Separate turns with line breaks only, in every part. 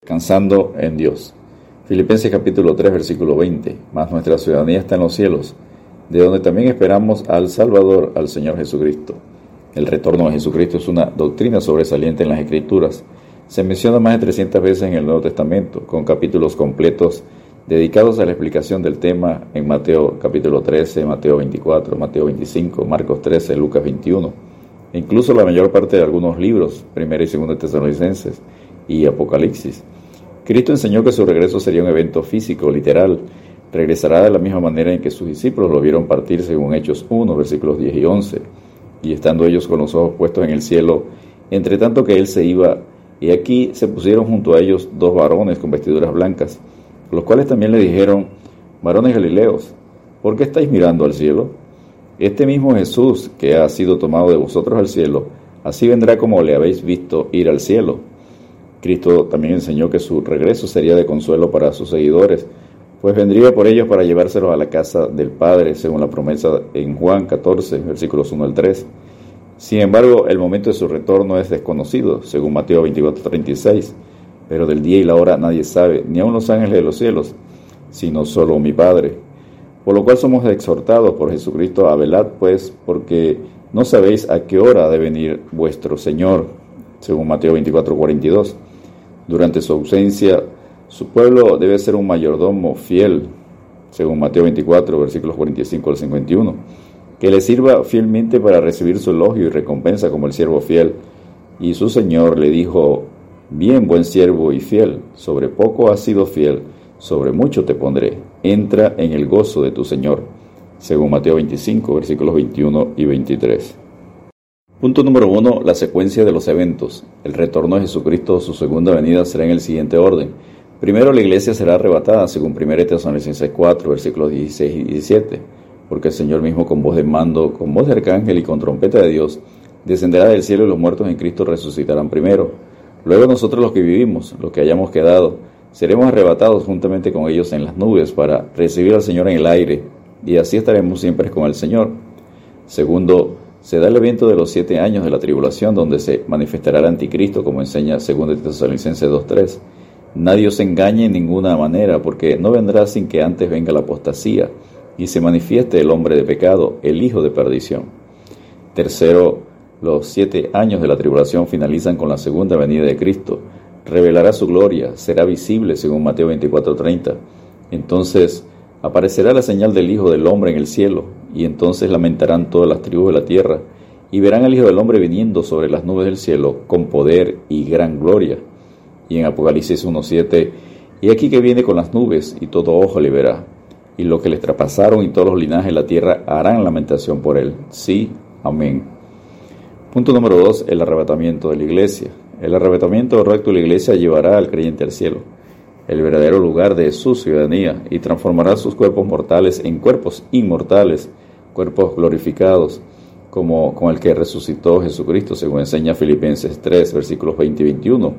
Descansando en Dios. Filipenses capítulo 3 versículo 20. Mas nuestra ciudadanía está en los cielos, de donde también esperamos al Salvador, al Señor Jesucristo. El retorno de Jesucristo es una doctrina sobresaliente en las Escrituras. Se menciona más de 300 veces en el Nuevo Testamento, con capítulos completos dedicados a la explicación del tema en Mateo capítulo 13, Mateo 24, Mateo 25, Marcos 13, Lucas 21, e incluso la mayor parte de algunos libros, primera y segunda Tesalonicenses y Apocalipsis. Cristo enseñó que su regreso sería un evento físico, literal. Regresará de la misma manera en que sus discípulos lo vieron partir según Hechos 1, versículos 10 y 11. Y estando ellos con los ojos puestos en el cielo, entre tanto que él se iba, y aquí se pusieron junto a ellos dos varones con vestiduras blancas, los cuales también le dijeron, varones galileos, ¿por qué estáis mirando al cielo? Este mismo Jesús que ha sido tomado de vosotros al cielo, así vendrá como le habéis visto ir al cielo. Cristo también enseñó que su regreso sería de consuelo para sus seguidores, pues vendría por ellos para llevárselos a la casa del Padre, según la promesa en Juan 14, versículos 1 al 3. Sin embargo, el momento de su retorno es desconocido, según Mateo 24, 36, pero del día y la hora nadie sabe, ni aun los ángeles de los cielos, sino solo mi Padre. Por lo cual somos exhortados por Jesucristo a velad, pues, porque no sabéis a qué hora ha de venir vuestro Señor, según Mateo 24, 42. Durante su ausencia, su pueblo debe ser un mayordomo fiel, según Mateo 24, versículos 45 al 51, que le sirva fielmente para recibir su elogio y recompensa como el siervo fiel. Y su Señor le dijo, bien buen siervo y fiel, sobre poco has sido fiel, sobre mucho te pondré, entra en el gozo de tu Señor, según Mateo 25, versículos 21 y 23. Punto número uno, la secuencia de los eventos. El retorno de Jesucristo, su segunda venida, será en el siguiente orden. Primero, la iglesia será arrebatada, según 1 Tesalonicenses 4, versículos 16 y 17, porque el Señor mismo con voz de mando, con voz de arcángel y con trompeta de Dios, descenderá del cielo y los muertos en Cristo resucitarán primero. Luego nosotros los que vivimos, los que hayamos quedado, seremos arrebatados juntamente con ellos en las nubes para recibir al Señor en el aire, y así estaremos siempre con el Señor. Segundo, se da el evento de los siete años de la tribulación, donde se manifestará el anticristo, como enseña 2 Tesalonicenses 2.3. Nadie os engañe en ninguna manera, porque no vendrá sin que antes venga la apostasía y se manifieste el hombre de pecado, el hijo de perdición. Tercero, los siete años de la tribulación finalizan con la segunda venida de Cristo. Revelará su gloria, será visible según Mateo 24:30. Entonces aparecerá la señal del Hijo del Hombre en el cielo, y entonces lamentarán todas las tribus de la tierra, y verán al Hijo del Hombre viniendo sobre las nubes del cielo con poder y gran gloria. Y en Apocalipsis 1.7, y aquí que viene con las nubes, y todo ojo le verá, y lo que les traspasaron y todos los linajes de la tierra harán lamentación por él. Sí, amén. Punto número 2, el arrebatamiento de la iglesia. El arrebatamiento recto de la iglesia llevará al creyente al cielo el verdadero lugar de su ciudadanía, y transformará sus cuerpos mortales en cuerpos inmortales, cuerpos glorificados, como con el que resucitó Jesucristo, según enseña Filipenses 3, versículos 20 y 21.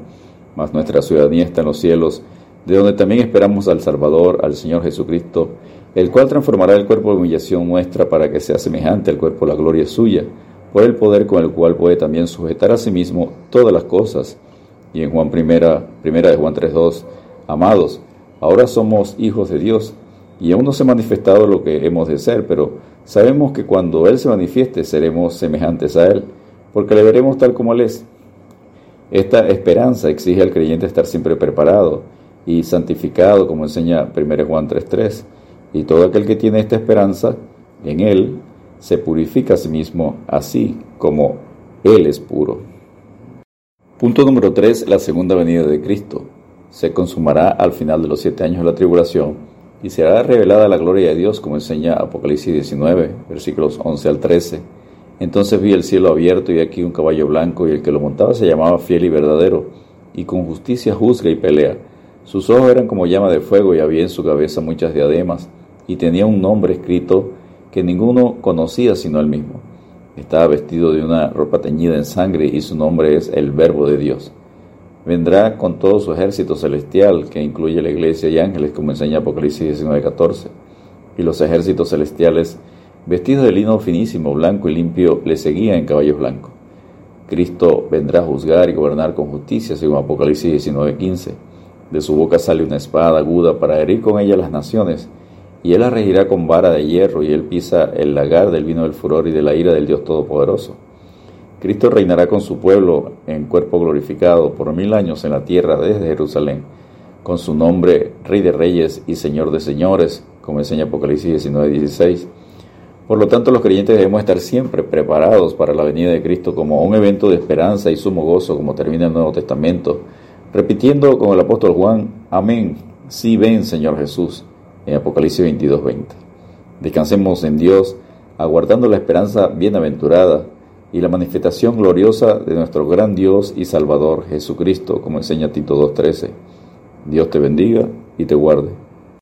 Mas nuestra ciudadanía está en los cielos, de donde también esperamos al Salvador, al Señor Jesucristo, el cual transformará el cuerpo de humillación nuestra para que sea semejante al cuerpo de la gloria suya, por el poder con el cual puede también sujetar a sí mismo todas las cosas. Y en Juan primera, primera de Juan 3.2, Amados, ahora somos hijos de Dios y aún no se ha manifestado lo que hemos de ser, pero sabemos que cuando Él se manifieste seremos semejantes a Él, porque le veremos tal como Él es. Esta esperanza exige al creyente estar siempre preparado y santificado, como enseña 1 Juan 3.3, y todo aquel que tiene esta esperanza en Él se purifica a sí mismo así como Él es puro. Punto número 3. La segunda venida de Cristo se consumará al final de los siete años de la tribulación y será revelada la gloria de Dios, como enseña Apocalipsis 19, versículos 11 al 13. Entonces vi el cielo abierto y aquí un caballo blanco y el que lo montaba se llamaba fiel y verdadero, y con justicia juzga y pelea. Sus ojos eran como llama de fuego y había en su cabeza muchas diademas, y tenía un nombre escrito que ninguno conocía sino él mismo. Estaba vestido de una ropa teñida en sangre y su nombre es el Verbo de Dios vendrá con todo su ejército celestial, que incluye la iglesia y ángeles, como enseña Apocalipsis 19:14. Y los ejércitos celestiales, vestidos de lino finísimo, blanco y limpio, le seguían en caballos blancos. Cristo vendrá a juzgar y gobernar con justicia, según Apocalipsis 19:15. De su boca sale una espada aguda para herir con ella las naciones, y él la regirá con vara de hierro, y él pisa el lagar del vino del furor y de la ira del Dios Todopoderoso. Cristo reinará con su pueblo en cuerpo glorificado por mil años en la tierra desde Jerusalén, con su nombre Rey de Reyes y Señor de Señores, como enseña Apocalipsis 19:16. Por lo tanto, los creyentes debemos estar siempre preparados para la venida de Cristo como un evento de esperanza y sumo gozo, como termina el Nuevo Testamento, repitiendo con el apóstol Juan, Amén, sí ven, Señor Jesús, en Apocalipsis 22:20. Descansemos en Dios, aguardando la esperanza bienaventurada y la manifestación gloriosa de nuestro gran Dios y Salvador Jesucristo, como enseña Tito 2.13. Dios te bendiga y te guarde.